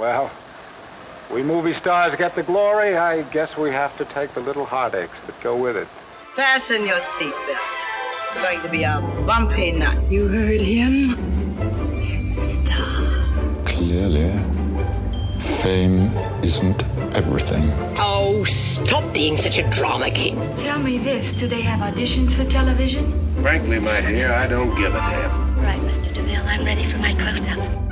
Well, we movie stars get the glory. I guess we have to take the little heartaches that go with it. Fasten your seatbelts. It's going to be a bumpy night. You heard him? Star. Clearly, fame isn't everything. Oh, stop being such a drama king. Tell me this do they have auditions for television? Frankly, my dear, I don't give a damn. Right, Mr. DeVille, I'm ready for my close-up.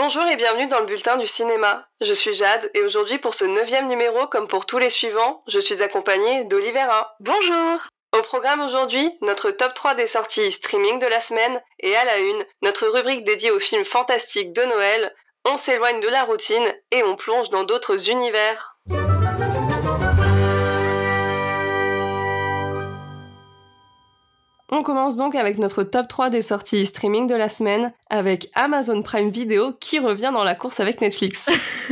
Bonjour et bienvenue dans le bulletin du cinéma. Je suis Jade et aujourd'hui pour ce neuvième numéro, comme pour tous les suivants, je suis accompagnée d'Olivera. Bonjour Au programme aujourd'hui, notre top 3 des sorties streaming de la semaine et à la une, notre rubrique dédiée aux films fantastiques de Noël. On s'éloigne de la routine et on plonge dans d'autres univers. On commence donc avec notre top 3 des sorties streaming de la semaine avec Amazon Prime Video qui revient dans la course avec Netflix.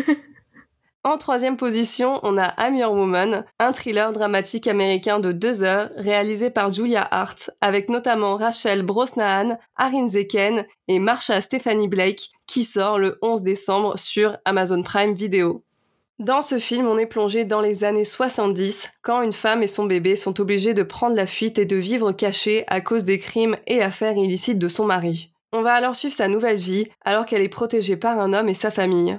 en troisième position, on a I'm Your Woman, un thriller dramatique américain de deux heures réalisé par Julia Hart avec notamment Rachel Brosnahan, Arin Zeken et Marsha Stephanie Blake qui sort le 11 décembre sur Amazon Prime Video. Dans ce film, on est plongé dans les années 70, quand une femme et son bébé sont obligés de prendre la fuite et de vivre cachés à cause des crimes et affaires illicites de son mari. On va alors suivre sa nouvelle vie, alors qu'elle est protégée par un homme et sa famille.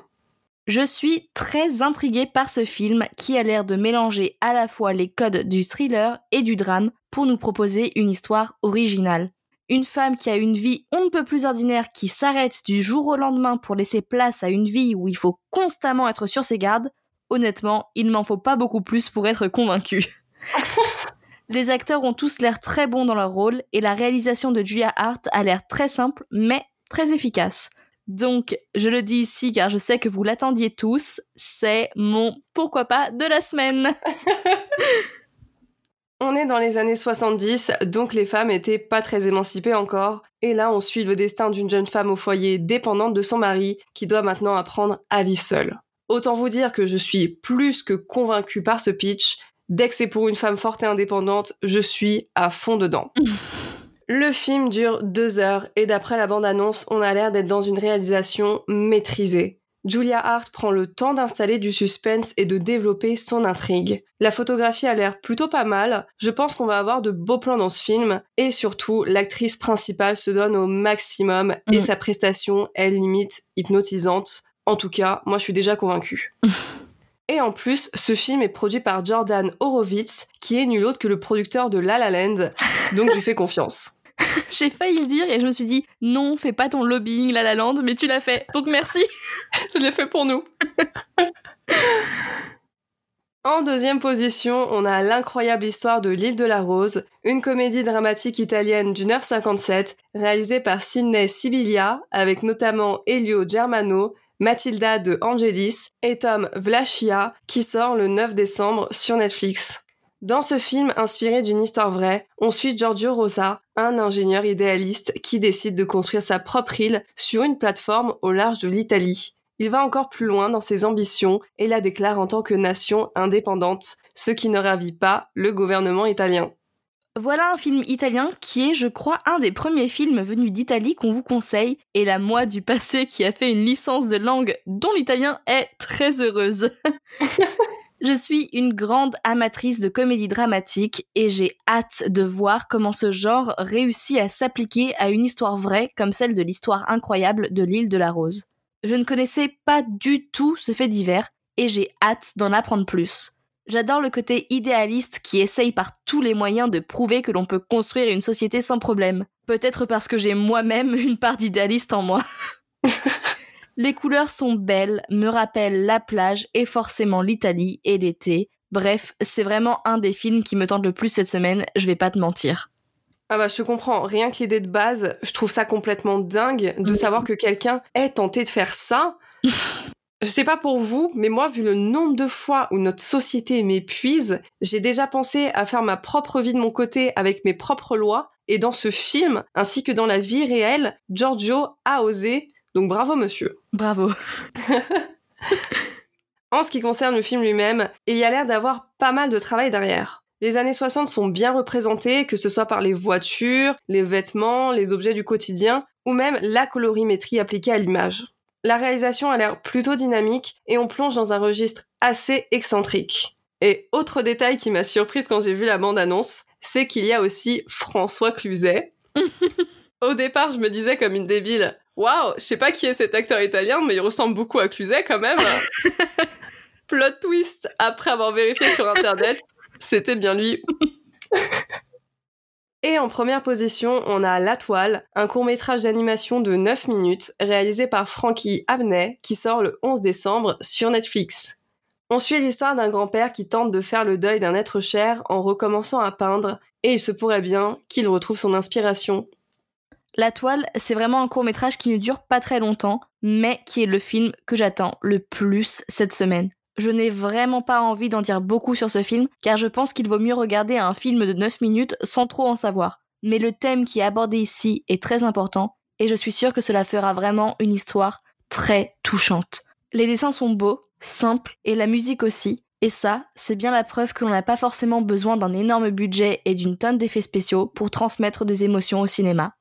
Je suis très intriguée par ce film qui a l'air de mélanger à la fois les codes du thriller et du drame pour nous proposer une histoire originale. Une femme qui a une vie on ne peut plus ordinaire qui s'arrête du jour au lendemain pour laisser place à une vie où il faut constamment être sur ses gardes, honnêtement, il ne m'en faut pas beaucoup plus pour être convaincu. Les acteurs ont tous l'air très bons dans leur rôle et la réalisation de Julia Hart a l'air très simple mais très efficace. Donc, je le dis ici car je sais que vous l'attendiez tous, c'est mon pourquoi pas de la semaine. On est dans les années 70, donc les femmes étaient pas très émancipées encore. Et là, on suit le destin d'une jeune femme au foyer dépendante de son mari, qui doit maintenant apprendre à vivre seule. Autant vous dire que je suis plus que convaincue par ce pitch. Dès que c'est pour une femme forte et indépendante, je suis à fond dedans. Le film dure deux heures et d'après la bande-annonce, on a l'air d'être dans une réalisation maîtrisée. Julia Hart prend le temps d'installer du suspense et de développer son intrigue. La photographie a l'air plutôt pas mal, je pense qu'on va avoir de beaux plans dans ce film, et surtout, l'actrice principale se donne au maximum, et Mm. sa prestation est limite hypnotisante. En tout cas, moi je suis déjà convaincue. Et en plus, ce film est produit par Jordan Horowitz, qui est nul autre que le producteur de La La Land, donc je lui fais confiance. J'ai failli le dire et je me suis dit non, fais pas ton lobbying La La Land, mais tu l'as fait. Donc merci. Je l'ai fait pour nous. En deuxième position, on a l'incroyable histoire de l'île de la Rose, une comédie dramatique italienne d'une heure 57, réalisée par Sidney Sibilia, avec notamment Elio Germano, Matilda de Angelis et Tom Vlachia, qui sort le 9 décembre sur Netflix. Dans ce film inspiré d'une histoire vraie, on suit Giorgio Rosa, un ingénieur idéaliste qui décide de construire sa propre île sur une plateforme au large de l'Italie. Il va encore plus loin dans ses ambitions et la déclare en tant que nation indépendante, ce qui ne ravit pas le gouvernement italien. Voilà un film italien qui est, je crois, un des premiers films venus d'Italie qu'on vous conseille, et la moi du passé qui a fait une licence de langue dont l'italien est très heureuse. Je suis une grande amatrice de comédie dramatique et j'ai hâte de voir comment ce genre réussit à s'appliquer à une histoire vraie comme celle de l'histoire incroyable de l'île de la Rose. Je ne connaissais pas du tout ce fait divers et j'ai hâte d'en apprendre plus. J'adore le côté idéaliste qui essaye par tous les moyens de prouver que l'on peut construire une société sans problème. Peut-être parce que j'ai moi-même une part d'idéaliste en moi. les couleurs sont belles, me rappellent la plage et forcément l'Italie et l'été. Bref, c'est vraiment un des films qui me tente le plus cette semaine, je vais pas te mentir. Ah bah je te comprends, rien que l'idée de base, je trouve ça complètement dingue de savoir que quelqu'un ait tenté de faire ça. Je sais pas pour vous, mais moi, vu le nombre de fois où notre société m'épuise, j'ai déjà pensé à faire ma propre vie de mon côté avec mes propres lois. Et dans ce film, ainsi que dans la vie réelle, Giorgio a osé. Donc bravo monsieur. Bravo. En ce qui concerne le film lui-même, il y a l'air d'avoir pas mal de travail derrière. Les années 60 sont bien représentées, que ce soit par les voitures, les vêtements, les objets du quotidien, ou même la colorimétrie appliquée à l'image. La réalisation a l'air plutôt dynamique et on plonge dans un registre assez excentrique. Et autre détail qui m'a surprise quand j'ai vu la bande-annonce, c'est qu'il y a aussi François Cluzet. Au départ, je me disais comme une débile, waouh, je sais pas qui est cet acteur italien, mais il ressemble beaucoup à Cluzet quand même. Plot twist, après avoir vérifié sur internet, c'était bien lui. Et en première position, on a La Toile, un court-métrage d'animation de 9 minutes réalisé par Frankie Abney qui sort le 11 décembre sur Netflix. On suit l'histoire d'un grand-père qui tente de faire le deuil d'un être cher en recommençant à peindre et il se pourrait bien qu'il retrouve son inspiration. La Toile, c'est vraiment un court-métrage qui ne dure pas très longtemps, mais qui est le film que j'attends le plus cette semaine. Je n'ai vraiment pas envie d'en dire beaucoup sur ce film, car je pense qu'il vaut mieux regarder un film de 9 minutes sans trop en savoir. Mais le thème qui est abordé ici est très important, et je suis sûre que cela fera vraiment une histoire très touchante. Les dessins sont beaux, simples, et la musique aussi, et ça, c'est bien la preuve que l'on n'a pas forcément besoin d'un énorme budget et d'une tonne d'effets spéciaux pour transmettre des émotions au cinéma.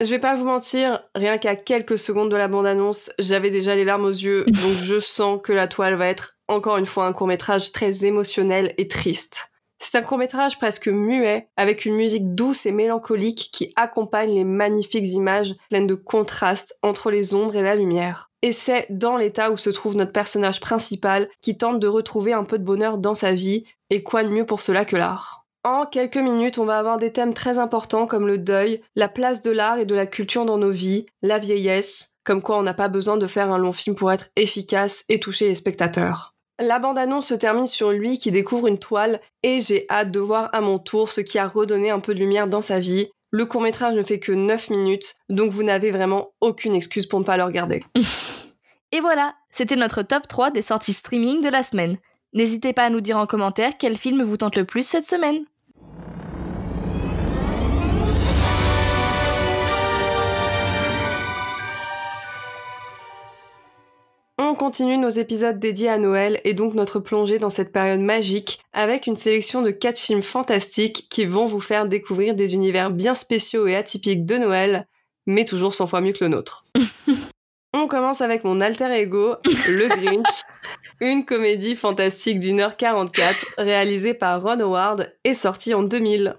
Je vais pas vous mentir, rien qu'à quelques secondes de la bande-annonce, j'avais déjà les larmes aux yeux, donc je sens que la toile va être encore une fois un court-métrage très émotionnel et triste. C'est un court-métrage presque muet, avec une musique douce et mélancolique qui accompagne les magnifiques images pleines de contrastes entre les ombres et la lumière. Et c'est dans l'état où se trouve notre personnage principal qui tente de retrouver un peu de bonheur dans sa vie, et quoi de mieux pour cela que l'art? En quelques minutes, on va avoir des thèmes très importants comme le deuil, la place de l'art et de la culture dans nos vies, la vieillesse, comme quoi on n'a pas besoin de faire un long film pour être efficace et toucher les spectateurs. La bande-annonce se termine sur lui qui découvre une toile et j'ai hâte de voir à mon tour ce qui a redonné un peu de lumière dans sa vie. Le court-métrage ne fait que 9 minutes, donc vous n'avez vraiment aucune excuse pour ne pas le regarder. et voilà, c'était notre top 3 des sorties streaming de la semaine. N'hésitez pas à nous dire en commentaire quel film vous tente le plus cette semaine. On continue nos épisodes dédiés à Noël et donc notre plongée dans cette période magique avec une sélection de 4 films fantastiques qui vont vous faire découvrir des univers bien spéciaux et atypiques de Noël, mais toujours 100 fois mieux que le nôtre. On commence avec mon alter ego, Le Grinch, une comédie fantastique d'une heure 44 réalisée par Ron Howard et sortie en 2000.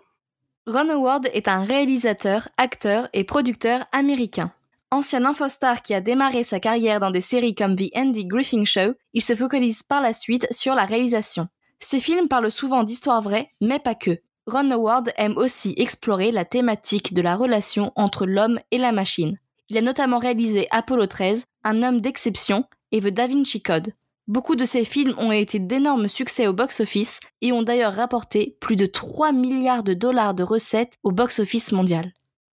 Ron Howard est un réalisateur, acteur et producteur américain. Ancien infostar qui a démarré sa carrière dans des séries comme The Andy Griffin Show, il se focalise par la suite sur la réalisation. Ses films parlent souvent d'histoires vraies, mais pas que. Ron Howard aime aussi explorer la thématique de la relation entre l'homme et la machine. Il a notamment réalisé Apollo 13, Un homme d'exception et The Da Vinci Code. Beaucoup de ses films ont été d'énormes succès au box-office et ont d'ailleurs rapporté plus de 3 milliards de dollars de recettes au box-office mondial.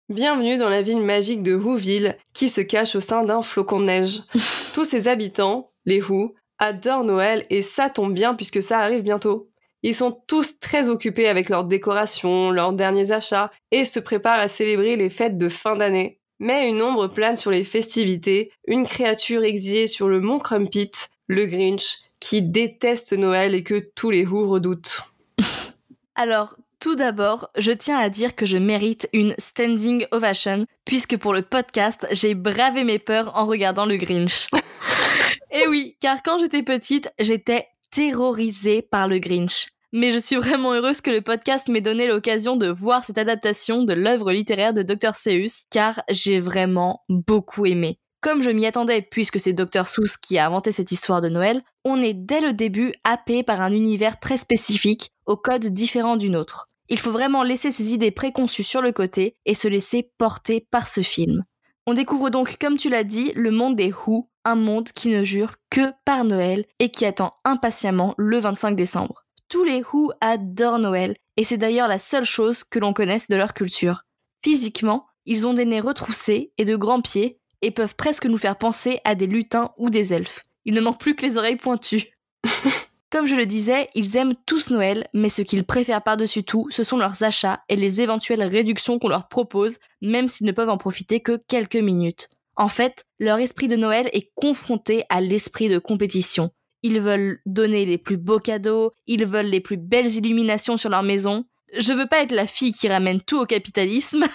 Bienvenue dans la ville magique de Whoville, qui se cache au sein d'un flocon de neige. Tous ses habitants, les Who, adorent Noël et ça tombe bien puisque ça arrive bientôt. Ils sont tous très occupés avec leurs décorations, leurs derniers achats et se préparent à célébrer les fêtes de fin d'année. Mais une ombre plane sur les festivités, une créature exilée sur le mont Crumpit, le Grinch, qui déteste Noël et que tous les Who redoutent. Alors, tout d'abord, je tiens à dire que je mérite une standing ovation, puisque pour le podcast, j'ai bravé mes peurs en regardant le Grinch. Et oui, car quand j'étais petite, j'étais terrorisée par le Grinch. Mais je suis vraiment heureuse que le podcast m'ait donné l'occasion de voir cette adaptation de l'œuvre littéraire de Dr. Seuss, car j'ai vraiment beaucoup aimé. Comme je m'y attendais puisque c'est Dr. Seuss qui a inventé cette histoire de Noël, on est dès le début happé par un univers très spécifique, au code différent du nôtre. Il faut vraiment laisser ses idées préconçues sur le côté et se laisser porter par ce film. On découvre donc, comme tu l'as dit, le monde des Who, un monde qui ne jure que par Noël et qui attend impatiemment le 25 décembre. Tous les Who adorent Noël et c'est d'ailleurs la seule chose que l'on connaisse de leur culture. Physiquement, ils ont des nez retroussés et de grands pieds et peuvent presque nous faire penser à des lutins ou des elfes. Il ne manque plus que les oreilles pointues. Comme je le disais, ils aiment tous Noël, mais ce qu'ils préfèrent par-dessus tout, ce sont leurs achats et les éventuelles réductions qu'on leur propose, même s'ils ne peuvent en profiter que quelques minutes. En fait, leur esprit de Noël est confronté à l'esprit de compétition. Ils veulent donner les plus beaux cadeaux, ils veulent les plus belles illuminations sur leur maison. Je veux pas être la fille qui ramène tout au capitalisme,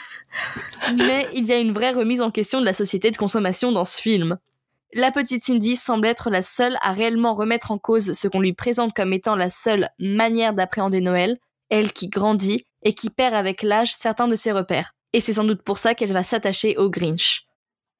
mais il y a une vraie remise en question de la société de consommation dans ce film. La petite Cindy semble être la seule à réellement remettre en cause ce qu'on lui présente comme étant la seule manière d'appréhender Noël, elle qui grandit et qui perd avec l'âge certains de ses repères. Et c'est sans doute pour ça qu'elle va s'attacher au Grinch.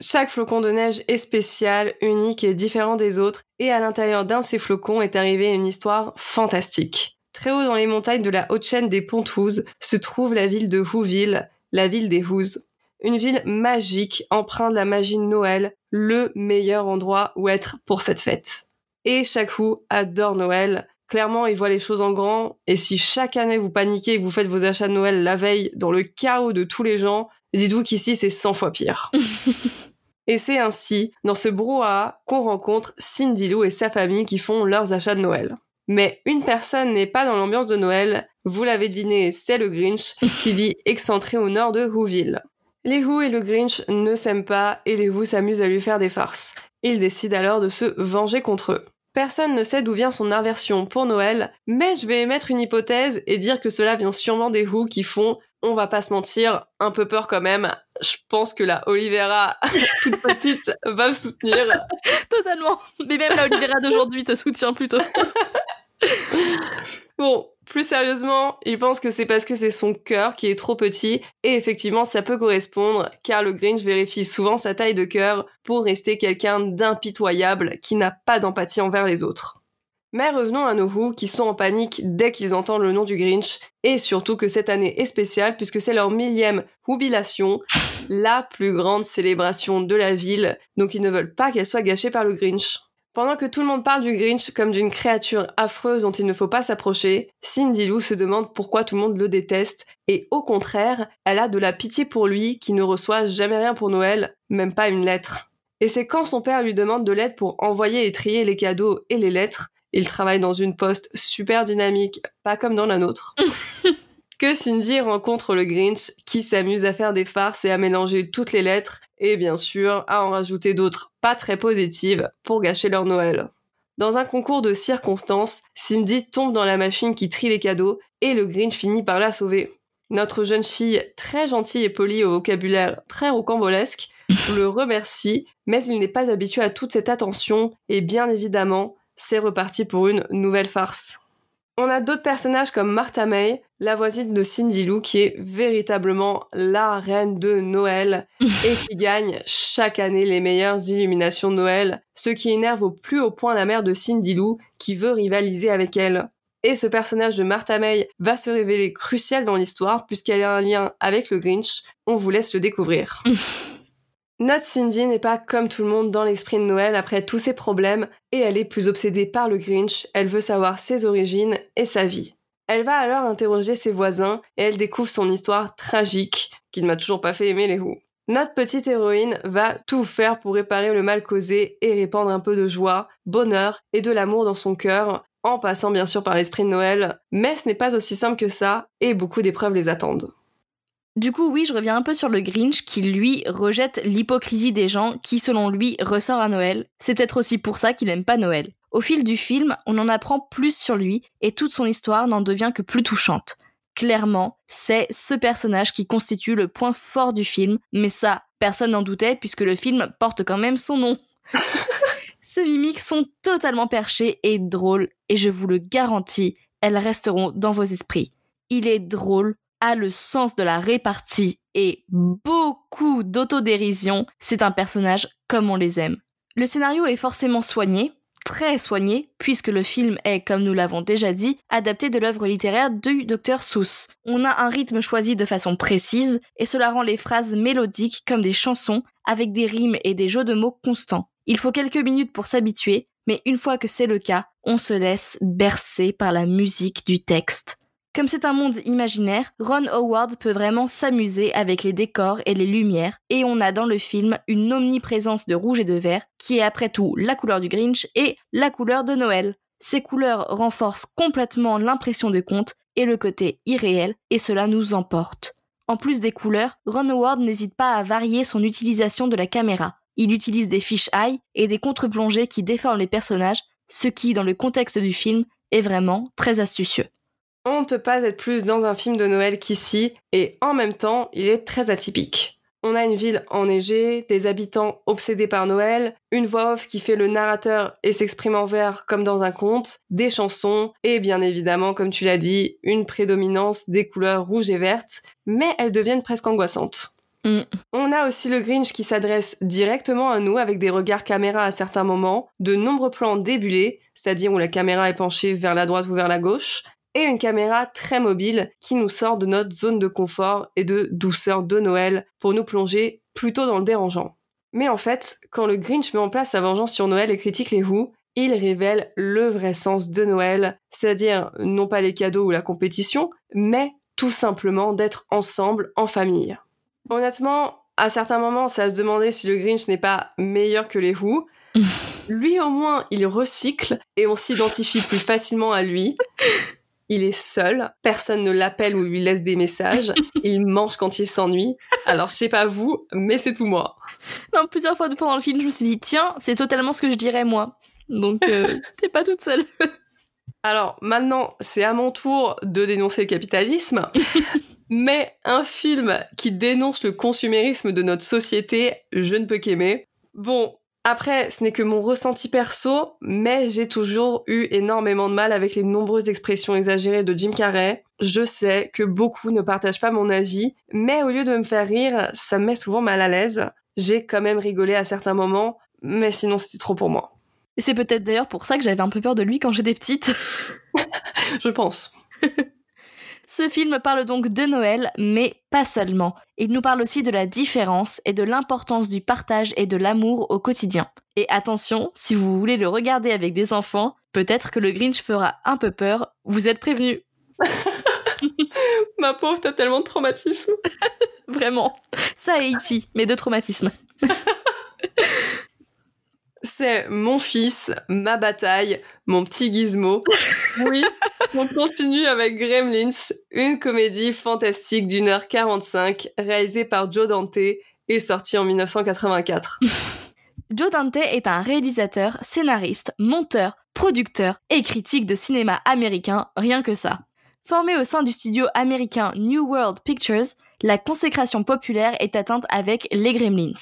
Chaque flocon de neige est spécial, unique et différent des autres, et à l'intérieur d'un de ces flocons est arrivée une histoire fantastique. Très haut dans les montagnes de la haute chaîne des Pontous se trouve la ville de Whoville, la ville des Who's. Une ville magique, empreinte de la magie de Noël, le meilleur endroit où être pour cette fête. Et Who adore Noël. Clairement, il voit les choses en grand, et si chaque année vous paniquez et que vous faites vos achats de Noël la veille dans le chaos de tous les gens, dites-vous qu'ici c'est 100 fois pire. Et c'est ainsi, dans ce brouhaha, qu'on rencontre Cindy Lou et sa famille qui font leurs achats de Noël. Mais une personne n'est pas dans l'ambiance de Noël, vous l'avez deviné, c'est le Grinch qui vit excentré au nord de Whoville. Les Who et le Grinch ne s'aiment pas et les Who s'amusent à lui faire des farces. Ils décident alors de se venger contre eux. Personne ne sait d'où vient son aversion pour Noël, mais je vais émettre une hypothèse et dire que cela vient sûrement des Who qui font, on va pas se mentir, un peu peur quand même. Je pense que la Olivera, toute petite, va me soutenir. Totalement. Mais même la Olivera d'aujourd'hui te soutient plutôt. Bon, plus sérieusement, il pense que c'est parce que c'est son cœur qui est trop petit, et effectivement ça peut correspondre, car le Grinch vérifie souvent sa taille de cœur pour rester quelqu'un d'impitoyable qui n'a pas d'empathie envers les autres. Mais revenons à nos Who qui sont en panique dès qu'ils entendent le nom du Grinch, et surtout que cette année est spéciale puisque c'est leur millième Whobilation, la plus grande célébration de la ville, donc ils ne veulent pas qu'elle soit gâchée par le Grinch. Pendant que tout le monde parle du Grinch comme d'une créature affreuse dont il ne faut pas s'approcher, Cindy Lou se demande pourquoi tout le monde le déteste, et au contraire, elle a de la pitié pour lui qui ne reçoit jamais rien pour Noël, même pas une lettre. Et c'est quand son père lui demande de l'aide pour envoyer et trier les cadeaux et les lettres, il travaille dans une poste super dynamique, pas comme dans la nôtre. que Cindy rencontre le Grinch qui s'amuse à faire des farces et à mélanger toutes les lettres et bien sûr à en rajouter d'autres pas très positives pour gâcher leur Noël. Dans un concours de circonstances, Cindy tombe dans la machine qui trie les cadeaux et le Grinch finit par la sauver. Notre jeune fille, très gentille et polie au vocabulaire très rocambolesque, le remercie, mais il n'est pas habitué à toute cette attention et bien évidemment, c'est reparti pour une nouvelle farce. On a d'autres personnages comme Martha May, la voisine de Cindy Lou, qui est véritablement la reine de Noël et qui gagne chaque année les meilleures illuminations de Noël, ce qui énerve au plus haut point la mère de Cindy Lou, qui veut rivaliser avec elle. Et ce personnage de Martha May va se révéler crucial dans l'histoire puisqu'elle a un lien avec le Grinch. On vous laisse le découvrir. Notre Cindy n'est pas comme tout le monde dans l'esprit de Noël après tous ses problèmes et elle est plus obsédée par le Grinch, elle veut savoir ses origines et sa vie. Elle va alors interroger ses voisins et elle découvre son histoire tragique qui ne m'a toujours pas fait aimer les Who. Notre petite héroïne va tout faire pour réparer le mal causé et répandre un peu de joie, bonheur et de l'amour dans son cœur, en passant bien sûr par l'esprit de Noël, mais ce n'est pas aussi simple que ça et beaucoup d'épreuves les attendent. Du coup, oui, je reviens un peu sur le Grinch qui, lui, rejette l'hypocrisie des gens qui, selon lui, ressort à Noël. C'est peut-être aussi pour ça qu'il aime pas Noël. Au fil du film, on en apprend plus sur lui et toute son histoire n'en devient que plus touchante. Clairement, c'est ce personnage qui constitue le point fort du film, mais ça, personne n'en doutait puisque le film porte quand même son nom. Ces mimiques sont totalement perchées et drôles, et je vous le garantis, elles resteront dans vos esprits. Il est drôle, a le sens de la répartie et beaucoup d'autodérision, c'est un personnage comme on les aime. Le scénario est forcément soigné, très soigné, puisque le film est, comme nous l'avons déjà dit, adapté de l'œuvre littéraire du Dr Seuss. On a un rythme choisi de façon précise, et cela rend les phrases mélodiques comme des chansons, avec des rimes et des jeux de mots constants. Il faut quelques minutes pour s'habituer, mais une fois que c'est le cas, on se laisse bercer par la musique du texte. Comme c'est un monde imaginaire, Ron Howard peut vraiment s'amuser avec les décors et les lumières, et on a dans le film une omniprésence de rouge et de vert, qui est après tout la couleur du Grinch et la couleur de Noël. Ces couleurs renforcent complètement l'impression de conte et le côté irréel, et cela nous emporte. En plus des couleurs, Ron Howard n'hésite pas à varier son utilisation de la caméra. Il utilise des fish eye et des contre-plongées qui déforment les personnages, ce qui, dans le contexte du film, est vraiment très astucieux. On ne peut pas être plus dans un film de Noël qu'ici, et en même temps, il est très atypique. On a une ville enneigée, des habitants obsédés par Noël, une voix off qui fait le narrateur et s'exprime en vers comme dans un conte, des chansons, et bien évidemment, comme tu l'as dit, une prédominance des couleurs rouges et vertes, mais elles deviennent presque angoissantes. Mm. On a aussi le Grinch qui s'adresse directement à nous avec des regards caméra à certains moments, de nombreux plans débulés, c'est-à-dire où la caméra est penchée vers la droite ou vers la gauche, et une caméra très mobile qui nous sort de notre zone de confort et de douceur de Noël pour nous plonger plutôt dans le dérangeant. Mais en fait, quand le Grinch met en place sa vengeance sur Noël et critique les Who, il révèle le vrai sens de Noël, c'est-à-dire non pas les cadeaux ou la compétition, mais tout simplement d'être ensemble en famille. Honnêtement, à certains moments, à se demander si le Grinch n'est pas meilleur que les Who. lui au moins, il recycle et on s'identifie plus facilement à lui. Il est seul, personne ne l'appelle ou lui laisse des messages. Il mange quand il s'ennuie. Alors je sais pas vous, mais c'est tout moi. Non, plusieurs fois pendant le film, je me suis dit, tiens, c'est totalement ce que je dirais moi. Donc, euh, t'es pas toute seule. Alors maintenant, c'est à mon tour de dénoncer le capitalisme. mais un film qui dénonce le consumérisme de notre société, je ne peux qu'aimer. Bon, après, ce n'est que mon ressenti perso, mais j'ai toujours eu énormément de mal avec les nombreuses expressions exagérées de Jim Carrey. Je sais que beaucoup ne partagent pas mon avis, mais au lieu de me faire rire, ça me met souvent mal à l'aise. J'ai quand même rigolé à certains moments, mais sinon c'était trop pour moi. Et c'est peut-être d'ailleurs pour ça que j'avais un peu peur de lui quand j'étais petite. Je pense. Ce film parle donc de Noël, mais pas seulement. Il nous parle aussi de la différence et de l'importance du partage et de l'amour au quotidien. Et attention, si vous voulez le regarder avec des enfants, peut-être que le Grinch fera un peu peur, vous êtes prévenus. Ma pauvre, t'as tellement de traumatisme. Vraiment. Ça et E.T., mais de traumatisme. C'est mon fils, ma bataille, mon petit gizmo. Oui, on continue avec Gremlins, une comédie fantastique d'une heure 45, réalisée par Joe Dante et sortie en 1984. Joe Dante est un réalisateur, scénariste, monteur, producteur et critique de cinéma américain, rien que ça. Formé au sein du studio américain New World Pictures, la consécration populaire est atteinte avec Les Gremlins.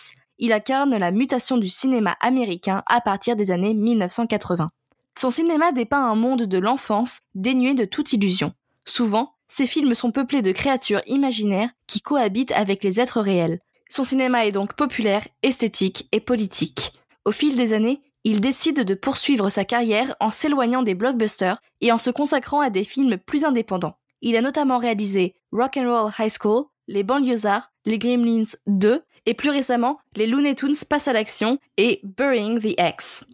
Il incarne la mutation du cinéma américain à partir des années 1980. Son cinéma dépeint un monde de l'enfance dénué de toute illusion. Souvent, ses films sont peuplés de créatures imaginaires qui cohabitent avec les êtres réels. Son cinéma est donc populaire, esthétique et politique. Au fil des années, il décide de poursuivre sa carrière en s'éloignant des blockbusters et en se consacrant à des films plus indépendants. Il a notamment réalisé Rock'n'Roll High School, Les Banlieusards, Les Gremlins 2 et plus récemment Les Looney Tunes passent à l'action et Burying the X.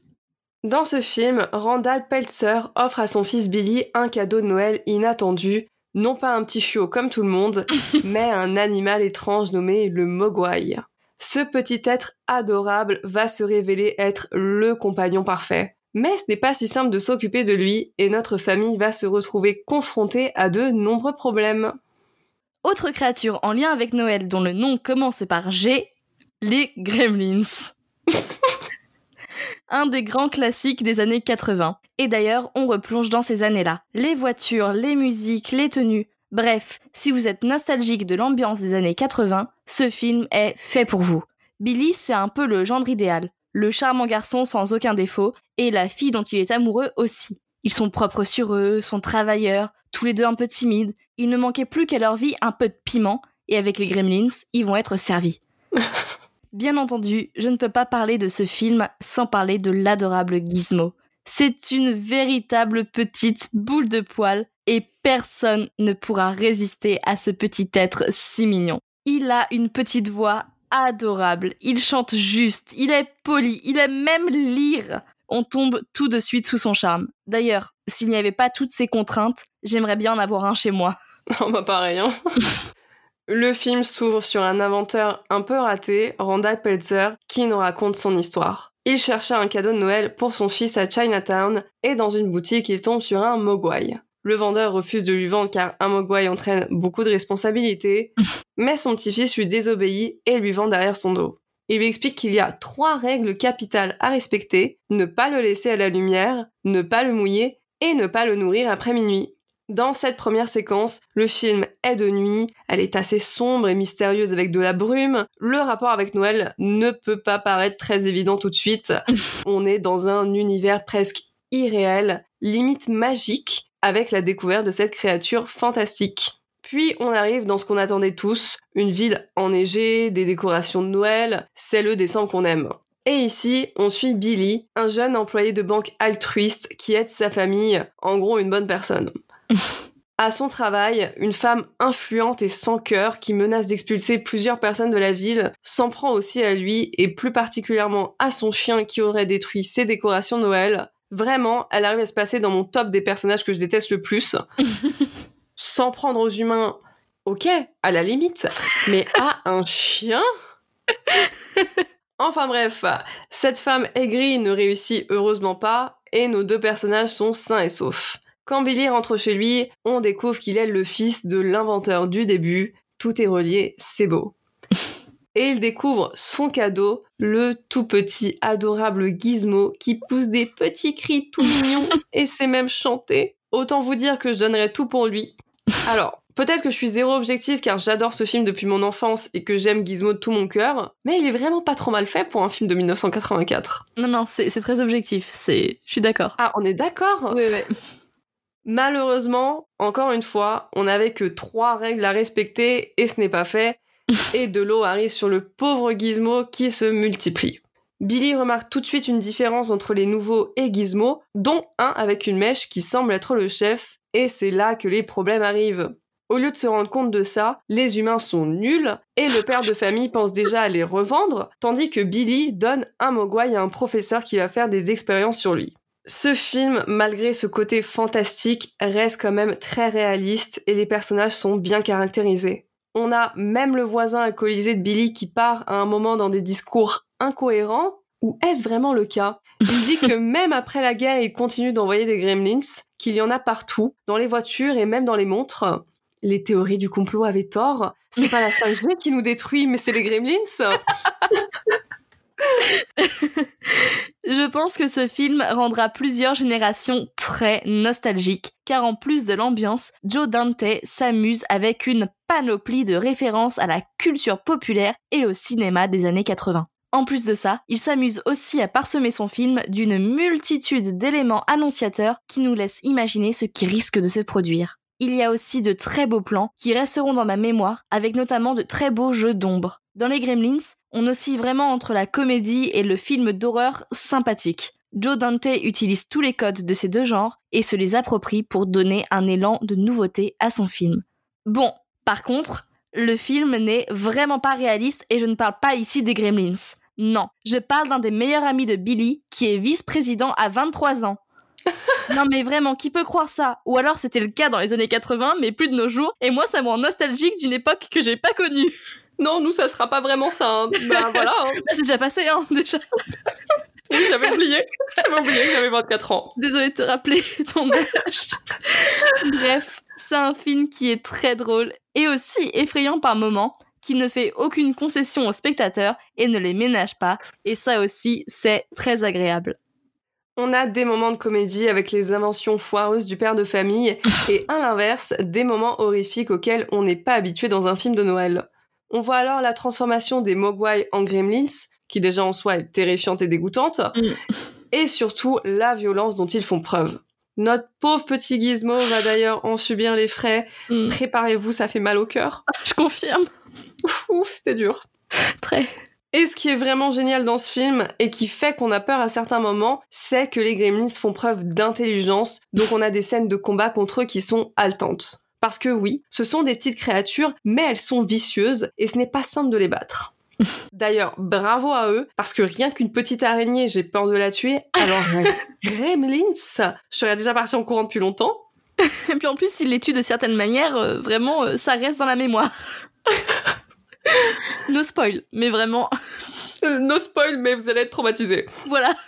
Dans ce film, Randall Peltzer offre à son fils Billy un cadeau de Noël inattendu, non pas un petit chiot comme tout le monde, mais un animal étrange nommé le Mogwai. Ce petit être adorable va se révéler être le compagnon parfait. Mais ce n'est pas si simple de s'occuper de lui et notre famille va se retrouver confrontée à de nombreux problèmes. Autre créature en lien avec Noël dont le nom commence par G, les Gremlins. Un des grands classiques des années 80. Et d'ailleurs, on replonge dans ces années-là. Les voitures, les musiques, les tenues. Bref, si vous êtes nostalgique de l'ambiance des années 80, ce film est fait pour vous. Billy, c'est un peu le gendre idéal. Le charmant garçon sans aucun défaut, et la fille dont il est amoureux aussi. Ils sont propres sur eux, sont travailleurs, tous les deux un peu timides. Il ne manquait plus qu'à leur vie un peu de piment, et avec les Gremlins, ils vont être servis. Bien entendu, je ne peux pas parler de ce film sans parler de l'adorable Gizmo. C'est une véritable petite boule de poils et personne ne pourra résister à ce petit être si mignon. Il a une petite voix adorable, il chante juste, il est poli, il aime même lire. On tombe tout de suite sous son charme. D'ailleurs, s'il n'y avait pas toutes ces contraintes, j'aimerais bien en avoir un chez moi. Oh bah pareil, hein. Le film s'ouvre sur un inventeur un peu raté, Randall Peltzer, qui nous raconte son histoire. Il cherchait un cadeau de Noël pour son fils à Chinatown et dans une boutique il tombe sur un mogwai. Le vendeur refuse de lui vendre car un mogwai entraîne beaucoup de responsabilités, mais son petit-fils lui désobéit et lui vend derrière son dos. Il lui explique qu'il y a trois règles capitales à respecter, ne pas le laisser à la lumière, ne pas le mouiller et ne pas le nourrir après minuit. Dans cette première séquence, le film est de nuit, elle est assez sombre et mystérieuse avec de la brume. Le rapport avec Noël ne peut pas paraître très évident tout de suite. On est dans un univers presque irréel, limite magique, avec la découverte de cette créature fantastique. Puis on arrive dans ce qu'on attendait tous, une ville enneigée, des décorations de Noël, c'est le décembre qu'on aime. Et ici, on suit Billy, un jeune employé de banque altruiste qui aide sa famille, en gros une bonne personne. À son travail, une femme influente et sans cœur qui menace d'expulser plusieurs personnes de la ville s'en prend aussi à lui et plus particulièrement à son chien qui aurait détruit ses décorations de Noël. Vraiment, elle arrive à se passer dans mon top des personnages que je déteste le plus. Prendre aux humains, ok, à la limite, mais à un chien? Enfin bref, cette femme aigrie ne réussit heureusement pas et nos deux personnages sont sains et saufs. Quand Billy rentre chez lui, on découvre qu'il est le fils de l'inventeur du début. Tout est relié, c'est beau. Et il découvre son cadeau, le tout petit adorable Gizmo qui pousse des petits cris tout mignons et sait même chanter. Autant vous dire que je donnerais tout pour lui. Alors, Peut-être que je suis zéro objectif car j'adore ce film depuis mon enfance et que j'aime Gizmo de tout mon cœur, mais il est vraiment pas trop mal fait pour un film de 1984. Non, non, c'est très objectif, c'est... Je suis d'accord. Ah, on est d'accord? Oui, oui. Malheureusement, encore une fois, on n'avait que trois règles à respecter et ce n'est pas fait. et de l'eau arrive sur le pauvre Gizmo qui se multiplie. Billy remarque tout de suite une différence entre les nouveaux et Gizmo, dont un avec une mèche qui semble être le chef, et c'est là que les problèmes arrivent. Au lieu de se rendre compte de ça, les humains sont nuls et le père de famille pense déjà à les revendre, tandis que Billy donne un mogwai à un professeur qui va faire des expériences sur lui. Ce film, malgré ce côté fantastique, reste quand même très réaliste et les personnages sont bien caractérisés. On a même le voisin alcoolisé de Billy qui part à un moment dans des discours incohérents, ou est-ce vraiment le cas? Il dit que même après la guerre, il continue d'envoyer des gremlins, qu'il y en a partout, dans les voitures et même dans les montres les théories du complot avaient tort. C'est pas la 5G qui nous détruit, mais c'est les gremlins. Je pense que ce film rendra plusieurs générations très nostalgiques, car en plus de l'ambiance, Joe Dante s'amuse avec une panoplie de références à la culture populaire et au cinéma des années 80. En plus de ça, il s'amuse aussi à parsemer son film d'une multitude d'éléments annonciateurs qui nous laissent imaginer ce qui risque de se produire. Il y a aussi de très beaux plans qui resteront dans ma mémoire, avec notamment de très beaux jeux d'ombre. Dans les Gremlins, on oscille vraiment entre la comédie et le film d'horreur sympathique. Joe Dante utilise tous les codes de ces deux genres et se les approprie pour donner un élan de nouveauté à son film. Bon, par contre, le film n'est vraiment pas réaliste et je ne parle pas ici des Gremlins. Non, je parle d'un des meilleurs amis de Billy qui est vice-président à 23 ans. non mais vraiment, qui peut croire ça? Ou alors c'était le cas dans les années 80, mais plus de nos jours, et moi ça me rend nostalgique d'une époque que j'ai pas connue. Non, nous, ça sera pas vraiment ça. hein. Bah voilà. hein. Bah, c'est déjà passé, hein, déjà. Oui, j'avais oublié. J'avais oublié que j'avais 24 ans. Désolée de te rappeler ton âge. Bref, c'est un film qui est très drôle et aussi effrayant par moments, qui ne fait aucune concession aux spectateurs et ne les ménage pas, et ça aussi, c'est très agréable. On a des moments de comédie avec les inventions foireuses du père de famille et à l'inverse, des moments horrifiques auxquels on n'est pas habitué dans un film de Noël. On voit alors la transformation des Mogwai en Gremlins, qui déjà en soi est terrifiante et dégoûtante, Mm. et surtout la violence dont ils font preuve. Notre pauvre petit Gizmo va d'ailleurs en subir les frais. Mm. Préparez-vous, ça fait mal au cœur. Je confirme. Ouf, c'était dur. Très. Et ce qui est vraiment génial dans ce film et qui fait qu'on a peur à certains moments, c'est que les Gremlins font preuve d'intelligence, donc on a des scènes de combat contre eux qui sont haletantes. Parce que oui, ce sont des petites créatures, mais elles sont vicieuses et ce n'est pas simple de les battre. D'ailleurs, bravo à eux, parce que rien qu'une petite araignée, j'ai peur de la tuer. Alors, Gremlins, je serais déjà partie en courant depuis longtemps. Et puis en plus, s'il les tue de certaines manières, euh, vraiment, euh, ça reste dans la mémoire. no spoil, mais vraiment, Euh, no spoil, mais vous allez être traumatisés. voilà.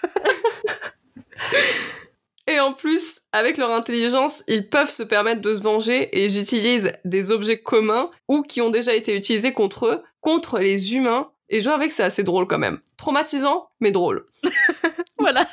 Et en plus, avec leur intelligence, ils peuvent se permettre de se venger et j'utilise des objets communs ou qui ont déjà été utilisés contre eux, contre les humains. Et jouer avec, c'est assez drôle quand même. Traumatisant, mais drôle. Voilà.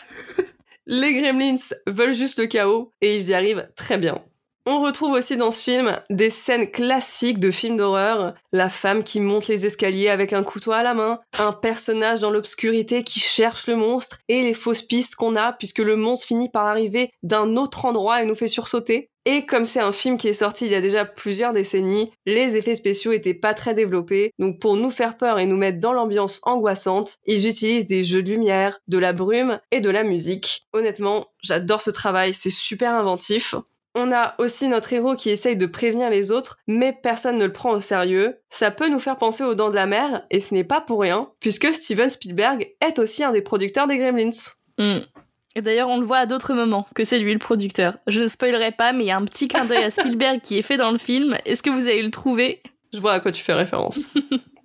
Les gremlins veulent juste le chaos et ils y arrivent très bien. On retrouve aussi dans ce film des scènes classiques de films d'horreur. La femme qui monte les escaliers avec un couteau à la main, un personnage dans l'obscurité qui cherche le monstre et les fausses pistes qu'on a puisque le monstre finit par arriver d'un autre endroit et nous fait sursauter. Et comme c'est un film qui est sorti il y a déjà plusieurs décennies, les effets spéciaux étaient pas très développés. Donc pour nous faire peur et nous mettre dans l'ambiance angoissante, ils utilisent des jeux de lumière, de la brume et de la musique. Honnêtement, j'adore ce travail, c'est super inventif. On a aussi notre héros qui essaye de prévenir les autres, mais personne ne le prend au sérieux. Ça peut nous faire penser aux Dents de la Mer, et ce n'est pas pour rien, puisque Steven Spielberg est aussi un des producteurs des Gremlins. Hmm. Et d'ailleurs, on le voit à d'autres moments que c'est lui le producteur. Je ne spoilerai pas, mais il y a un petit clin d'œil à Spielberg qui est fait dans le film. Est-ce que vous avez le trouver Je vois à quoi tu fais référence.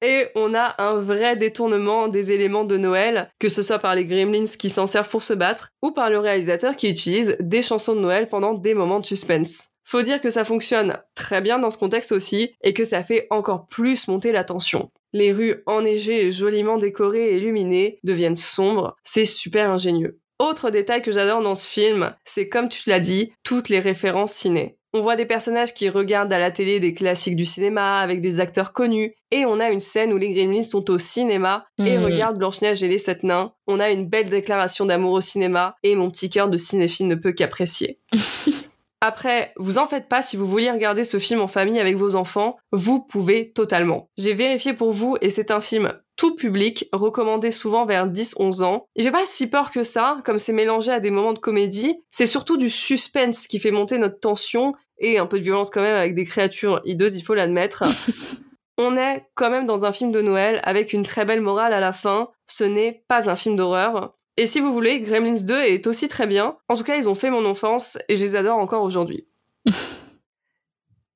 Et on a un vrai détournement des éléments de Noël, que ce soit par les Gremlins qui s'en servent pour se battre, ou par le réalisateur qui utilise des chansons de Noël pendant des moments de suspense. Faut dire que ça fonctionne très bien dans ce contexte aussi, et que ça fait encore plus monter la tension. Les rues enneigées et joliment décorées et illuminées deviennent sombres, c'est super ingénieux. Autre détail que j'adore dans ce film, c'est comme tu l'as dit, toutes les références ciné. On voit des personnages qui regardent à la télé des classiques du cinéma avec des acteurs connus, et on a une scène où les Gremlins sont au cinéma et Mhm. regardent Blanche-Neige et les Sept Nains. On a une belle déclaration d'amour au cinéma, et mon petit cœur de cinéphile ne peut qu'apprécier. Après, vous en faites pas si vous voulez regarder ce film en famille avec vos enfants, vous pouvez totalement. J'ai vérifié pour vous et c'est un film tout public, recommandé souvent vers 10-11 ans. Il fait pas si peur que ça, comme c'est mélangé à des moments de comédie, c'est surtout du suspense qui fait monter notre tension et un peu de violence quand même avec des créatures hideuses, il faut l'admettre. On est quand même dans un film de Noël avec une très belle morale à la fin, ce n'est pas un film d'horreur. Et si vous voulez, Gremlins 2 est aussi très bien. En tout cas, ils ont fait mon enfance et je les adore encore aujourd'hui.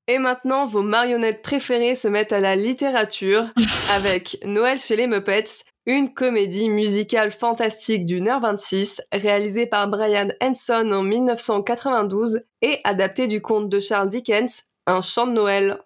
et maintenant, vos marionnettes préférées se mettent à la littérature avec Noël chez les Muppets, une comédie musicale fantastique d'une heure 26 réalisée par Brian Henson en 1992 et adaptée du conte de Charles Dickens, Un chant de Noël.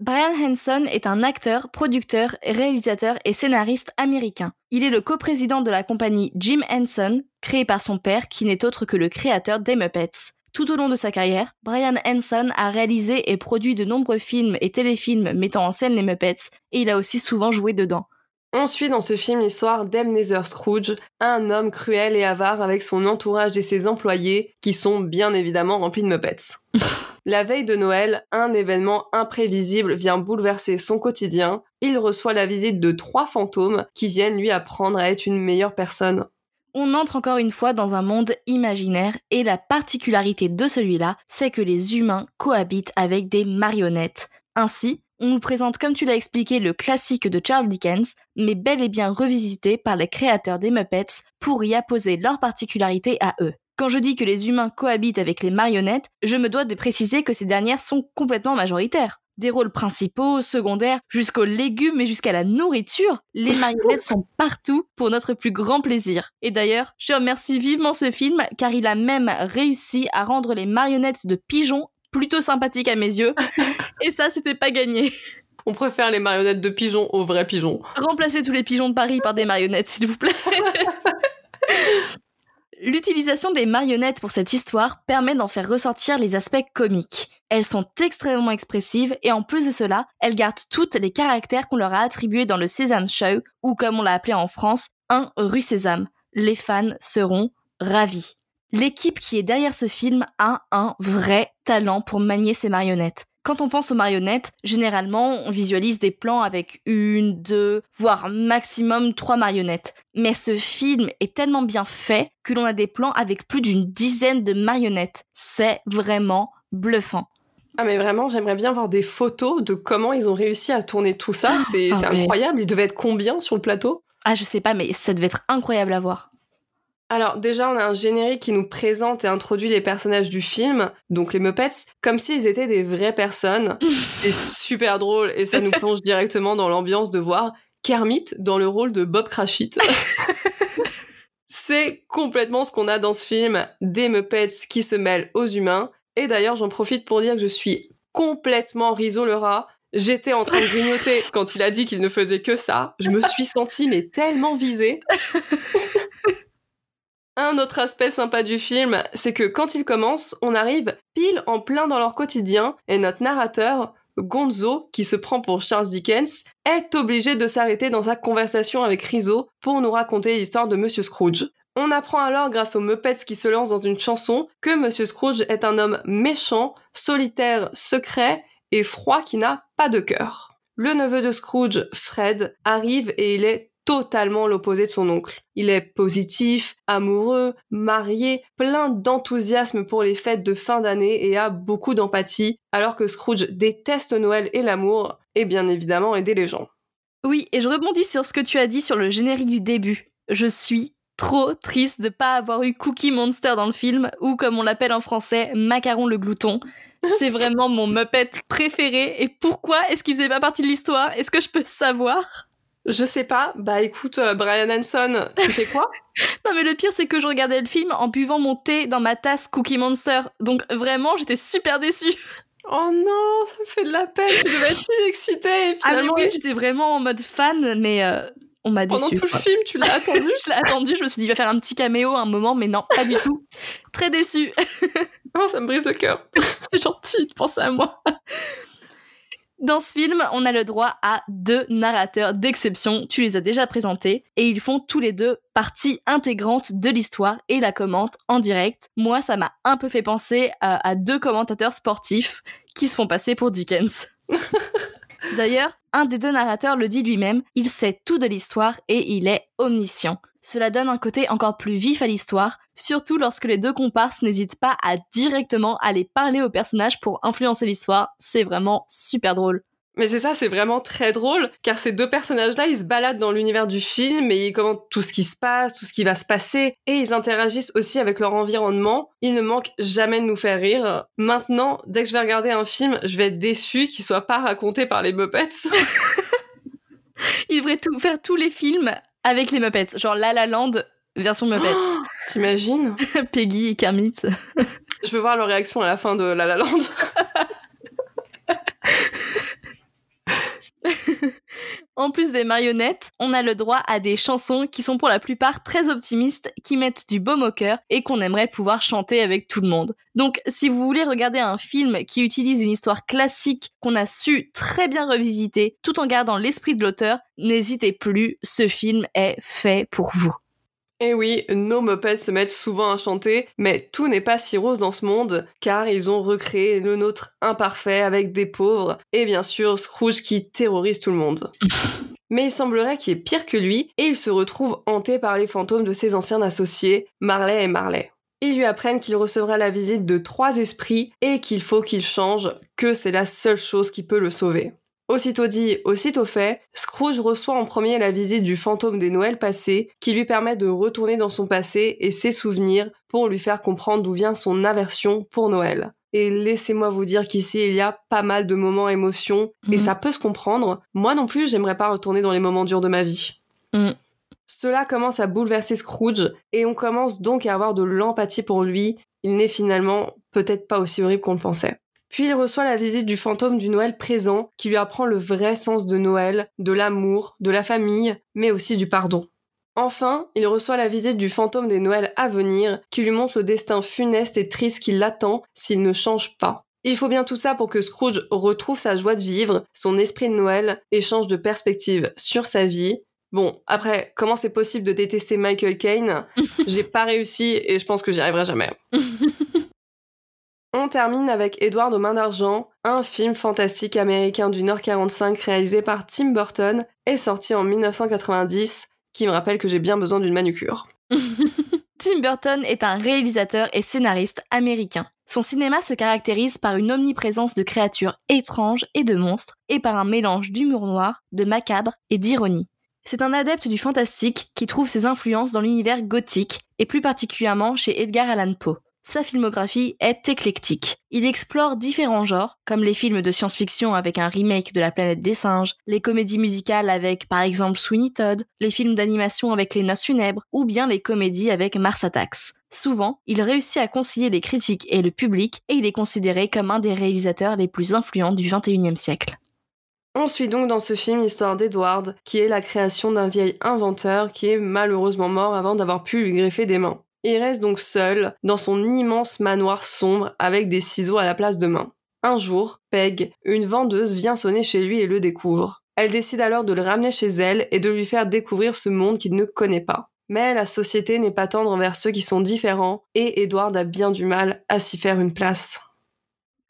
Brian Henson est un acteur, producteur, réalisateur et scénariste américain. Il est le coprésident de la compagnie Jim Henson, créée par son père qui n'est autre que le créateur des Muppets. Tout au long de sa carrière, Brian Henson a réalisé et produit de nombreux films et téléfilms mettant en scène les Muppets, et il a aussi souvent joué dedans. On suit dans ce film l'histoire d'Ebenezer Scrooge, un homme cruel et avare avec son entourage et ses employés, qui sont bien évidemment remplis de Muppets. La veille de Noël, un événement imprévisible vient bouleverser son quotidien. Il reçoit la visite de trois fantômes qui viennent lui apprendre à être une meilleure personne. On entre encore une fois dans un monde imaginaire et la particularité de celui-là, c'est que les humains cohabitent avec des marionnettes. Ainsi, on nous présente comme tu l'as expliqué le classique de Charles Dickens, mais bel et bien revisité par les créateurs des Muppets pour y apposer leurs particularités à eux. Quand je dis que les humains cohabitent avec les marionnettes, je me dois de préciser que ces dernières sont complètement majoritaires. Des rôles principaux, secondaires, jusqu'aux légumes et jusqu'à la nourriture, les marionnettes sont partout pour notre plus grand plaisir. Et d'ailleurs, je remercie vivement ce film car il a même réussi à rendre les marionnettes de pigeons plutôt sympathiques à mes yeux. Et ça, c'était pas gagné. On préfère les marionnettes de pigeons aux vrais pigeons. Remplacez tous les pigeons de Paris par des marionnettes, s'il vous plaît. L'utilisation des marionnettes pour cette histoire permet d'en faire ressortir les aspects comiques. Elles sont extrêmement expressives et en plus de cela, elles gardent toutes les caractères qu'on leur a attribués dans le Sésame Show ou comme on l'a appelé en France, un rue Sésame. Les fans seront ravis. L'équipe qui est derrière ce film a un vrai talent pour manier ces marionnettes. Quand on pense aux marionnettes, généralement, on visualise des plans avec une, deux, voire maximum trois marionnettes. Mais ce film est tellement bien fait que l'on a des plans avec plus d'une dizaine de marionnettes. C'est vraiment bluffant. Ah mais vraiment, j'aimerais bien voir des photos de comment ils ont réussi à tourner tout ça. C'est ah c'est ouais. incroyable. Ils devaient être combien sur le plateau? Ah, je sais pas, mais ça devait être incroyable à voir. Alors déjà, on a un générique qui nous présente et introduit les personnages du film, donc les Muppets, comme s'ils étaient des vraies personnes. C'est super drôle et ça nous plonge directement dans l'ambiance de voir Kermit dans le rôle de Bob Cratchit. C'est complètement ce qu'on a dans ce film, des Muppets qui se mêlent aux humains. Et d'ailleurs, j'en profite pour dire que je suis complètement Rizzo le rat. J'étais en train de grignoter quand il a dit qu'il ne faisait que ça. Je me suis sentie mais tellement visée. Un autre aspect sympa du film, c'est que quand il commence, on arrive pile en plein dans leur quotidien et notre narrateur, Gonzo, qui se prend pour Charles Dickens, est obligé de s'arrêter dans sa conversation avec Rizzo pour nous raconter l'histoire de Monsieur Scrooge. On apprend alors grâce aux Muppets qui se lancent dans une chanson que Monsieur Scrooge est un homme méchant, solitaire, secret et froid qui n'a pas de cœur. Le neveu de Scrooge, Fred, arrive et il est totalement l'opposé de son oncle. Il est positif, amoureux, marié, plein d'enthousiasme pour les fêtes de fin d'année et a beaucoup d'empathie, alors que Scrooge déteste Noël et l'amour, et bien évidemment aider les gens. Oui, et je rebondis sur ce que tu as dit sur le générique du début. Je suis trop triste de pas avoir eu Cookie Monster dans le film, ou comme on l'appelle en français, Macaron le glouton. C'est vraiment mon Muppet préféré, et pourquoi est-ce qu'il faisait pas partie de l'histoire? Est-ce que je peux savoir? Je sais pas, bah écoute, euh, Brian Hanson, tu fais quoi? Non mais le pire c'est que je regardais le film en buvant mon thé dans ma tasse Cookie Monster, donc vraiment j'étais super déçue. Oh non, ça me fait de la peine, je devais être si excitée. Et Ah mais finalement, oui, j'étais vraiment en mode fan, mais euh, on m'a pendant déçue. tout le film, tu l'as attendu? je l'ai attendu, je me suis dit il va faire un petit caméo à un moment, mais non, pas du tout. Très déçue. Oh, ça me brise le cœur. C'est gentil de penser à moi. Dans ce film, on a le droit à deux narrateurs d'exception, tu les as déjà présentés, et ils font tous les deux partie intégrante de l'histoire et la commentent en direct. Moi, ça m'a un peu fait penser à, à deux commentateurs sportifs qui se font passer pour Dickens. D'ailleurs, un des deux narrateurs le dit lui-même, il sait tout de l'histoire et il est omniscient. Cela donne un côté encore plus vif à l'histoire, surtout lorsque les deux comparses n'hésitent pas à directement aller parler aux personnages pour influencer l'histoire. C'est vraiment super drôle. Mais c'est ça, c'est vraiment très drôle, car ces deux personnages-là, ils se baladent dans l'univers du film et ils commentent tout ce qui se passe, tout ce qui va se passer, et ils interagissent aussi avec leur environnement. Ils ne manquent jamais de nous faire rire. Maintenant, dès que je vais regarder un film, je vais être déçue qu'il soit pas raconté par les Muppets. Il devrait tout, faire tous les films avec les Muppets, genre La La Land version Muppets. T'imagines Peggy et Kermit. Je veux voir leur réaction à la fin de La La Land. En plus des marionnettes, on a le droit à des chansons qui sont pour la plupart très optimistes, qui mettent du baume au cœur et qu'on aimerait pouvoir chanter avec tout le monde. Donc si vous voulez regarder un film qui utilise une histoire classique qu'on a su très bien revisiter tout en gardant l'esprit de l'auteur, n'hésitez plus, ce film est fait pour vous. Et oui, nos Muppets se mettent souvent à chanter, mais tout n'est pas si rose dans ce monde, car ils ont recréé le nôtre imparfait avec des pauvres, et bien sûr Scrooge qui terrorise tout le monde. Mais il semblerait qu'il est pire que lui, et il se retrouve hanté par les fantômes de ses anciens associés, Marley et Marley. Ils lui apprennent qu'il recevra la visite de trois esprits et qu'il faut qu'il change, que c'est la seule chose qui peut le sauver. Aussitôt dit, aussitôt fait, Scrooge reçoit en premier la visite du fantôme des Noëls passés qui lui permet de retourner dans son passé et ses souvenirs pour lui faire comprendre d'où vient son aversion pour Noël. Et laissez-moi vous dire qu'ici il y a pas mal de moments émotions et Mhm. ça peut se comprendre. Moi non plus, j'aimerais pas retourner dans les moments durs de ma vie. Mhm. Cela commence à bouleverser Scrooge et on commence donc à avoir de l'empathie pour lui. Il n'est finalement peut-être pas aussi horrible qu'on le pensait. Puis il reçoit la visite du fantôme du Noël présent qui lui apprend le vrai sens de Noël, de l'amour, de la famille, mais aussi du pardon. Enfin, il reçoit la visite du fantôme des Noëls à venir qui lui montre le destin funeste et triste qui l'attend s'il ne change pas. Il faut bien tout ça pour que Scrooge retrouve sa joie de vivre, son esprit de Noël et change de perspective sur sa vie. Bon, après, comment c'est possible de détester Michael Caine? J'ai pas réussi et je pense que j'y arriverai jamais. On termine avec Édouard aux mains d'argent, un film fantastique américain du Nord 45 réalisé par Tim Burton et sorti en 1990 qui me rappelle que j'ai bien besoin d'une manucure. Tim Burton est un réalisateur et scénariste américain. Son cinéma se caractérise par une omniprésence de créatures étranges et de monstres, et par un mélange d'humour noir, de macabre et d'ironie. C'est un adepte du fantastique qui trouve ses influences dans l'univers gothique, et plus particulièrement chez Edgar Allan Poe. Sa filmographie est éclectique. Il explore différents genres, comme les films de science-fiction avec un remake de La planète des singes, les comédies musicales avec par exemple Sweeney Todd, les films d'animation avec Les Noces funèbres, ou bien les comédies avec Mars Attacks. Souvent, il réussit à concilier les critiques et le public, et il est considéré comme un des réalisateurs les plus influents du XXIe siècle. On suit donc dans ce film l'histoire d'Edward, qui est la création d'un vieil inventeur qui est malheureusement mort avant d'avoir pu lui greffer des mains. Il reste donc seul dans son immense manoir sombre avec des ciseaux à la place de mains. Un jour, Peg, une vendeuse, vient sonner chez lui et le découvre. Elle décide alors de le ramener chez elle et de lui faire découvrir ce monde qu'il ne connaît pas. Mais la société n'est pas tendre envers ceux qui sont différents et Edward a bien du mal à s'y faire une place.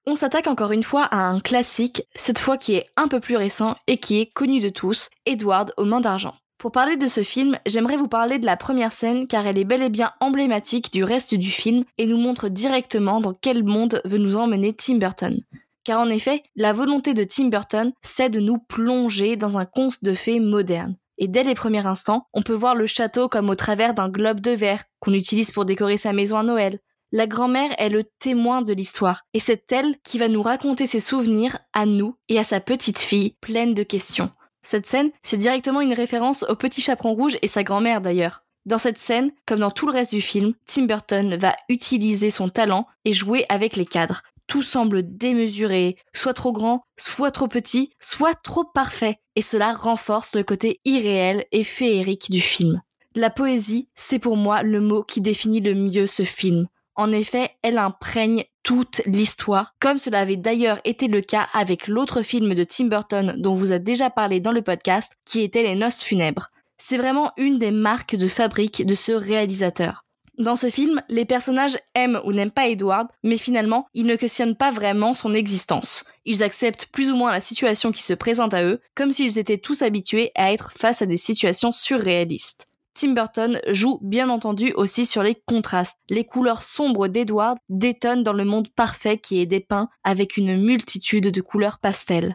On s'attaque encore une fois à un classique, cette fois qui est un peu plus récent et qui est connu de tous, Edward aux mains d'argent. Pour parler de ce film, j'aimerais vous parler de la première scène car elle est bel et bien emblématique du reste du film et nous montre directement dans quel monde veut nous emmener Tim Burton. Car en effet, la volonté de Tim Burton, c'est de nous plonger dans un conte de fées moderne. Et dès les premiers instants, on peut voir le château comme au travers d'un globe de verre qu'on utilise pour décorer sa maison à Noël. La grand-mère est le témoin de l'histoire, et c'est elle qui va nous raconter ses souvenirs à nous et à sa petite fille, pleine de questions. Cette scène, c'est directement une référence au petit chaperon rouge et sa grand-mère d'ailleurs. Dans cette scène, comme dans tout le reste du film, Tim Burton va utiliser son talent et jouer avec les cadres. Tout semble démesuré, soit trop grand, soit trop petit, soit trop parfait, et cela renforce le côté irréel et féerique du film. La poésie, c'est pour moi le mot qui définit le mieux ce film. En effet, elle imprègne toute l'histoire, comme cela avait d'ailleurs été le cas avec l'autre film de Tim Burton dont vous a déjà parlé dans le podcast, qui était Les Noces funèbres. C'est vraiment une des marques de fabrique de ce réalisateur. Dans ce film, les personnages aiment ou n'aiment pas Edward, mais finalement, ils ne questionnent pas vraiment son existence. Ils acceptent plus ou moins la situation qui se présente à eux, comme s'ils étaient tous habitués à être face à des situations surréalistes. Tim joue bien entendu aussi sur les contrastes. Les couleurs sombres d'Edward détonnent dans le monde parfait qui est dépeint avec une multitude de couleurs pastel.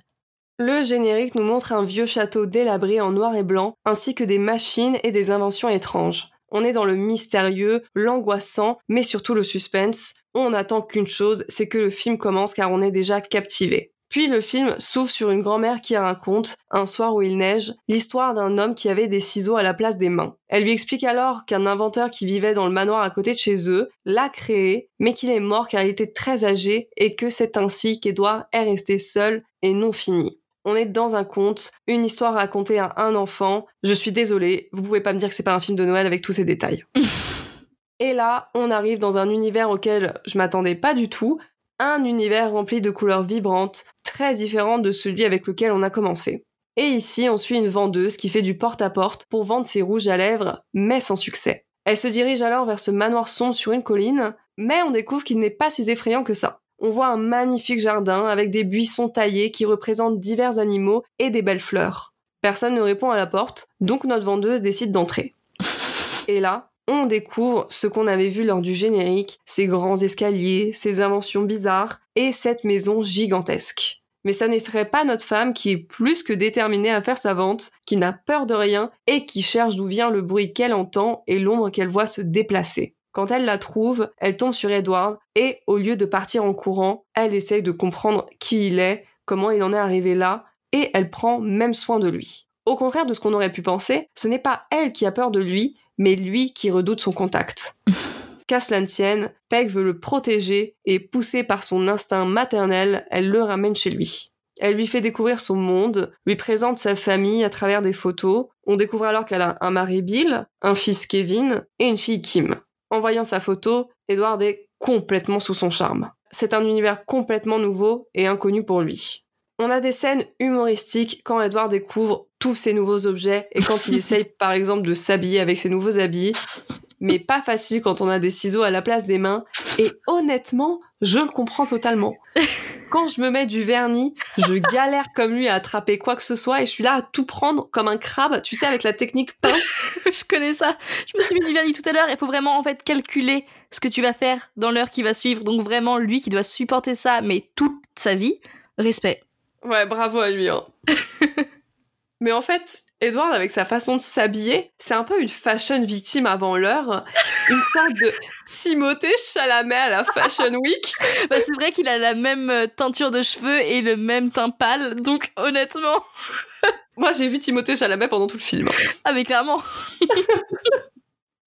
Le générique nous montre un vieux château délabré en noir et blanc, ainsi que des machines et des inventions étranges. On est dans le mystérieux, l'angoissant, mais surtout le suspense. On n'attend qu'une chose, c'est que le film commence car on est déjà captivé. Puis le film s'ouvre sur une grand-mère qui raconte, un soir où il neige, l'histoire d'un homme qui avait des ciseaux à la place des mains. Elle lui explique alors qu'un inventeur qui vivait dans le manoir à côté de chez eux l'a créé, mais qu'il est mort car il était très âgé et que c'est ainsi qu'Edouard est resté seul et non fini. On est dans un conte, une histoire racontée à un enfant. Je suis désolée, vous pouvez pas me dire que c'est pas un film de Noël avec tous ces détails. Et là, on arrive dans un univers auquel je m'attendais pas du tout, un univers rempli de couleurs vibrantes, très différentes de celui avec lequel on a commencé. Et ici, on suit une vendeuse qui fait du porte-à-porte pour vendre ses rouges à lèvres, mais sans succès. Elle se dirige alors vers ce manoir sombre sur une colline, mais on découvre qu'il n'est pas si effrayant que ça. On voit un magnifique jardin avec des buissons taillés qui représentent divers animaux et des belles fleurs. Personne ne répond à la porte, donc notre vendeuse décide d'entrer. Et là, on découvre ce qu'on avait vu lors du générique, ces grands escaliers, ces inventions bizarres et cette maison gigantesque. Mais ça n'effraie pas notre femme qui est plus que déterminée à faire sa vente, qui n'a peur de rien et qui cherche d'où vient le bruit qu'elle entend et l'ombre qu'elle voit se déplacer. Quand elle la trouve, elle tombe sur Edward et au lieu de partir en courant, elle essaye de comprendre qui il est, comment il en est arrivé là et elle prend même soin de lui. Au contraire de ce qu'on aurait pu penser, ce n'est pas elle qui a peur de lui, mais lui qui redoute son contact. Qu'à cela tienne, Peg veut le protéger et, poussée par son instinct maternel, elle le ramène chez lui. Elle lui fait découvrir son monde, lui présente sa famille à travers des photos. On découvre alors qu'elle a un mari Bill, un fils Kevin et une fille Kim. En voyant sa photo, Edward est complètement sous son charme. C'est un univers complètement nouveau et inconnu pour lui. On a des scènes humoristiques quand Edward découvre tous ces nouveaux objets et quand il essaye par exemple de s'habiller avec ses nouveaux habits, mais pas facile quand on a des ciseaux à la place des mains. Et honnêtement, je le comprends totalement. Quand je me mets du vernis, je galère comme lui à attraper quoi que ce soit et je suis là à tout prendre comme un crabe, tu sais, avec la technique pince. je connais ça. Je me suis mis du vernis tout à l'heure. Il faut vraiment en fait calculer ce que tu vas faire dans l'heure qui va suivre. Donc vraiment, lui qui doit supporter ça, mais toute sa vie, respect. Ouais, bravo à lui. Hein. mais en fait, Edward, avec sa façon de s'habiller, c'est un peu une fashion victime avant l'heure. Une sorte de Timothée Chalamet à la Fashion Week. bah, c'est vrai qu'il a la même euh, teinture de cheveux et le même teint pâle, donc honnêtement. Moi, j'ai vu Timothée Chalamet pendant tout le film. Ah, mais clairement.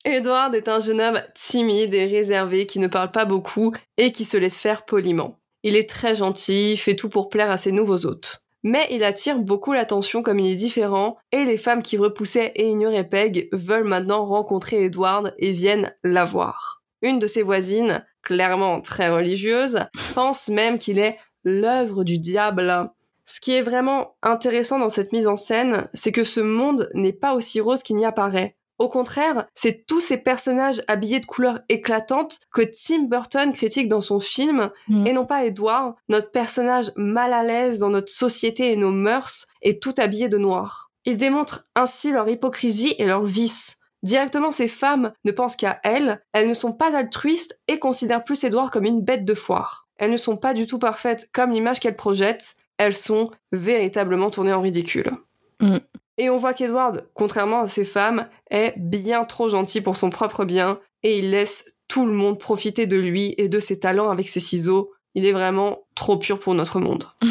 Edward est un jeune homme timide et réservé qui ne parle pas beaucoup et qui se laisse faire poliment. Il est très gentil, fait tout pour plaire à ses nouveaux hôtes. Mais il attire beaucoup l'attention comme il est différent, et les femmes qui repoussaient et ignoraient Peg veulent maintenant rencontrer Edward et viennent la voir. Une de ses voisines, clairement très religieuse, pense même qu'il est l'œuvre du diable. Ce qui est vraiment intéressant dans cette mise en scène, c'est que ce monde n'est pas aussi rose qu'il n'y apparaît. Au contraire, c'est tous ces personnages habillés de couleurs éclatantes que Tim Burton critique dans son film, Mm. et non pas Edward, notre personnage mal à l'aise dans notre société et nos mœurs, et tout habillé de noir. Il démontre ainsi leur hypocrisie et leur vice. Directement, ces femmes ne pensent qu'à elles, elles ne sont pas altruistes et considèrent plus Edward comme une bête de foire. Elles ne sont pas du tout parfaites comme l'image qu'elles projettent, elles sont véritablement tournées en ridicule. Mm. Et on voit qu'Edward, contrairement à ces femmes, est bien trop gentil pour son propre bien et il laisse tout le monde profiter de lui et de ses talents avec ses ciseaux. Il est vraiment trop pur pour notre monde.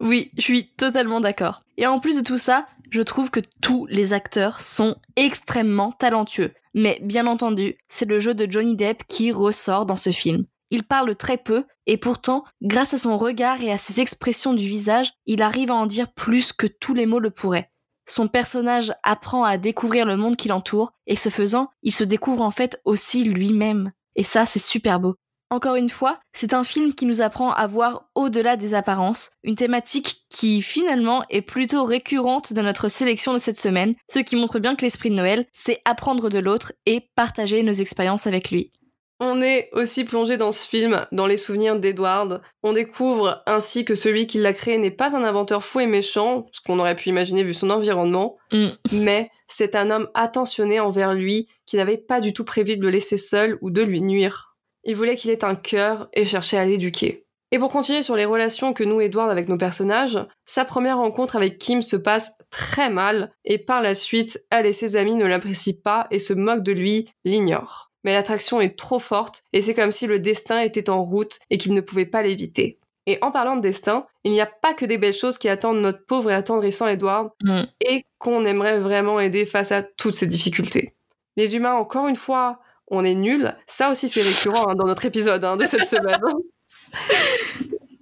Oui, je suis totalement d'accord. Et en plus de tout ça, je trouve que tous les acteurs sont extrêmement talentueux. Mais bien entendu, c'est le jeu de Johnny Depp qui ressort dans ce film. Il parle très peu, et pourtant, grâce à son regard et à ses expressions du visage, il arrive à en dire plus que tous les mots le pourraient. Son personnage apprend à découvrir le monde qui l'entoure, et ce faisant, il se découvre en fait aussi lui-même. Et ça, c'est super beau. Encore une fois, c'est un film qui nous apprend à voir au-delà des apparences, une thématique qui finalement est plutôt récurrente dans notre sélection de cette semaine, ce qui montre bien que l'esprit de Noël, c'est apprendre de l'autre et partager nos expériences avec lui. On est aussi plongé dans ce film, dans les souvenirs d'Edward. On découvre ainsi que celui qui l'a créé n'est pas un inventeur fou et méchant, ce qu'on aurait pu imaginer vu son environnement, Mm. mais c'est un homme attentionné envers lui qui n'avait pas du tout prévu de le laisser seul ou de lui nuire. Il voulait qu'il ait un cœur et cherchait à l'éduquer. Et pour continuer sur les relations que nous Edward avec nos personnages, sa première rencontre avec Kim se passe très mal et par la suite, elle et ses amis ne l'apprécient pas et se moquent de lui, l'ignorent. Mais l'attraction est trop forte et c'est comme si le destin était en route et qu'il ne pouvait pas l'éviter. Et en parlant de destin, il n'y a pas que des belles choses qui attendent notre pauvre et attendrissant Edward Mm. et qu'on aimerait vraiment aider face à toutes ces difficultés. Les humains, encore une fois, on est nuls. Ça aussi, c'est récurrent hein, dans notre épisode hein, de cette semaine.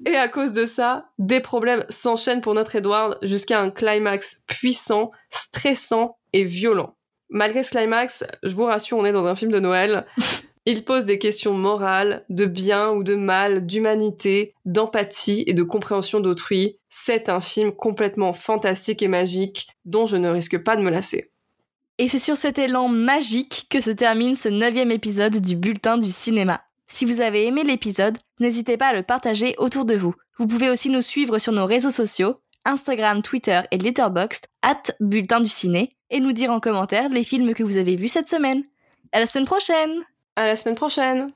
Et à cause de ça, des problèmes s'enchaînent pour notre Edward jusqu'à un climax puissant, stressant et violent. Malgré ce climax, je vous rassure, on est dans un film de Noël. Il pose des questions morales, de bien ou de mal, d'humanité, d'empathie et de compréhension d'autrui. C'est un film complètement fantastique et magique dont je ne risque pas de me lasser. Et c'est sur cet élan magique que se termine ce neuvième épisode du Bulletin du cinéma. Si vous avez aimé l'épisode, n'hésitez pas à le partager autour de vous. Vous pouvez aussi nous suivre sur nos réseaux sociaux, Instagram, Twitter et Letterboxd, at Bulletin du Ciné, et nous dire en commentaire les films que vous avez vus cette semaine. À la semaine prochaine À la semaine prochaine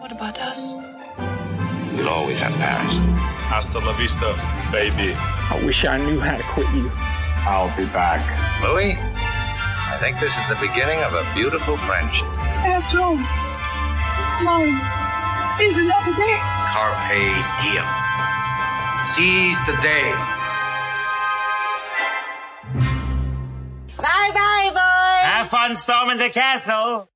What about us? We'll always have Paris. Hasta la vista, baby. I wish I knew how to quit you. I'll be back. Louis, I think this is the beginning of a beautiful friendship. After mine is another day. Carpe diem. Seize the day. Bye bye, boys. Have fun storming the castle.